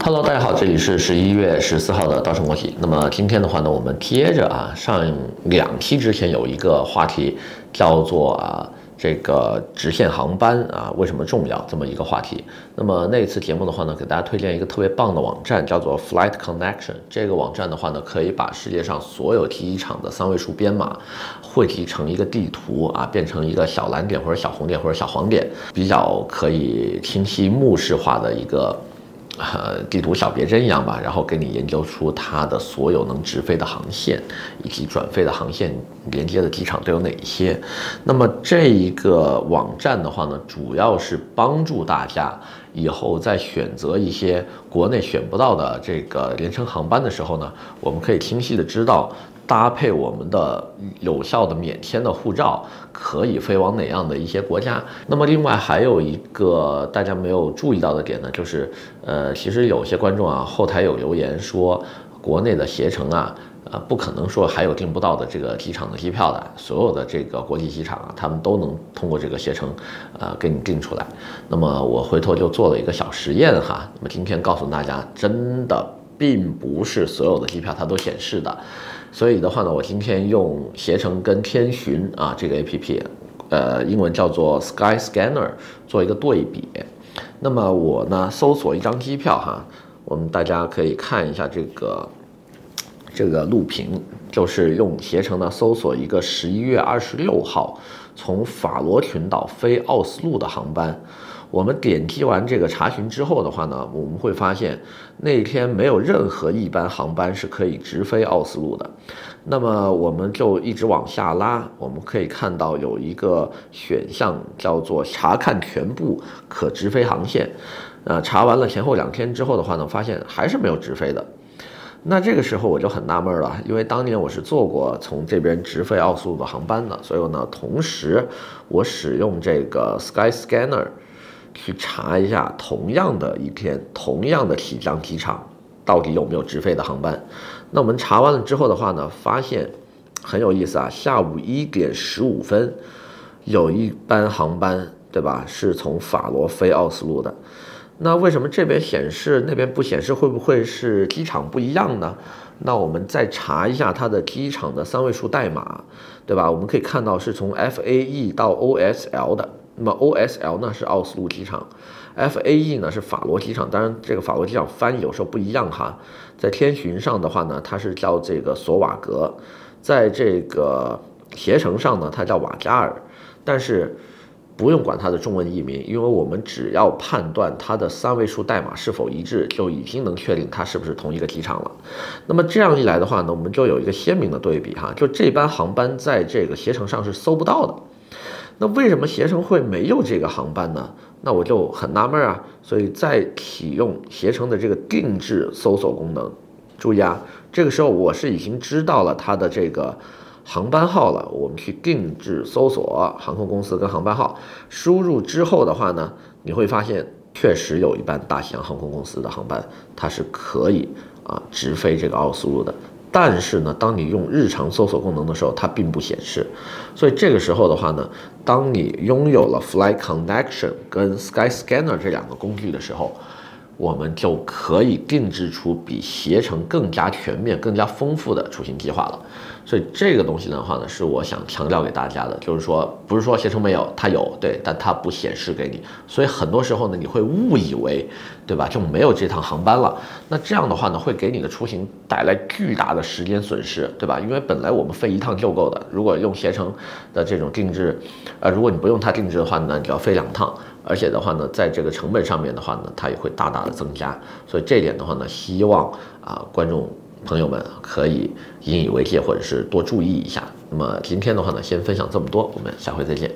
Hello，大家好，这里是十一月十四号的稻盛国际。那么今天的话呢，我们接着啊上两期之前有一个话题，叫做啊这个直线航班啊为什么重要这么一个话题。那么那次节目的话呢，给大家推荐一个特别棒的网站，叫做 Flight Connection。这个网站的话呢，可以把世界上所有机场的三位数编码汇集成一个地图啊，变成一个小蓝点或者小红点或者小黄点，比较可以清晰目视化的一个。呃，地图小别针一样吧，然后给你研究出它的所有能直飞的航线，以及转飞的航线连接的机场都有哪一些。那么这一个网站的话呢，主要是帮助大家以后在选择一些国内选不到的这个联程航班的时候呢，我们可以清晰的知道。搭配我们的有效的免签的护照，可以飞往哪样的一些国家？那么另外还有一个大家没有注意到的点呢，就是呃，其实有些观众啊，后台有留言说，国内的携程啊，呃，不可能说还有订不到的这个机场的机票的，所有的这个国际机场啊，他们都能通过这个携程，呃，给你订出来。那么我回头就做了一个小实验哈，那么今天告诉大家，真的并不是所有的机票它都显示的。所以的话呢，我今天用携程跟天巡啊这个 APP，呃，英文叫做 Skyscanner 做一个对比。那么我呢搜索一张机票哈，我们大家可以看一下这个这个录屏，就是用携程呢搜索一个十一月二十六号从法罗群岛飞奥斯陆的航班。我们点击完这个查询之后的话呢，我们会发现那天没有任何一班航班是可以直飞奥斯陆的。那么我们就一直往下拉，我们可以看到有一个选项叫做查看全部可直飞航线。呃，查完了前后两天之后的话呢，发现还是没有直飞的。那这个时候我就很纳闷了，因为当年我是坐过从这边直飞奥斯陆的航班的，所以呢，同时我使用这个 Skyscanner。去查一下同样的一天，同样的起降机场，到底有没有直飞的航班？那我们查完了之后的话呢，发现很有意思啊。下午一点十五分，有一班航班，对吧？是从法罗飞奥斯陆的。那为什么这边显示，那边不显示？会不会是机场不一样呢？那我们再查一下它的机场的三位数代码，对吧？我们可以看到是从 FAE 到 OSL 的。那么 O S L 呢是奥斯陆机场，F A E 呢是法罗机场。当然，这个法罗机场翻译有时候不一样哈。在天巡上的话呢，它是叫这个索瓦格；在这个携程上呢，它叫瓦加尔。但是不用管它的中文译名，因为我们只要判断它的三位数代码是否一致，就已经能确定它是不是同一个机场了。那么这样一来的话呢，我们就有一个鲜明的对比哈，就这班航班在这个携程上是搜不到的。那为什么携程会没有这个航班呢？那我就很纳闷啊。所以再启用携程的这个定制搜索功能，注意啊，这个时候我是已经知道了它的这个航班号了。我们去定制搜索航空公司跟航班号，输入之后的话呢，你会发现确实有一班大西洋航空公司的航班，它是可以啊直飞这个奥斯陆的。但是呢，当你用日常搜索功能的时候，它并不显示。所以这个时候的话呢，当你拥有了 Fly Connection 跟 Skyscanner 这两个工具的时候，我们就可以定制出比携程更加全面、更加丰富的出行计划了。所以这个东西的话呢，是我想强调给大家的，就是说，不是说携程没有，它有，对，但它不显示给你。所以很多时候呢，你会误以为，对吧，就没有这趟航班了。那这样的话呢，会给你的出行带来巨大的时间损失，对吧？因为本来我们飞一趟就够的，如果用携程的这种定制，呃，如果你不用它定制的话呢，你就要飞两趟。而且的话呢，在这个成本上面的话呢，它也会大大的增加。所以这点的话呢，希望啊观众朋友们可以引以为戒，或者是多注意一下。那么今天的话呢，先分享这么多，我们下回再见。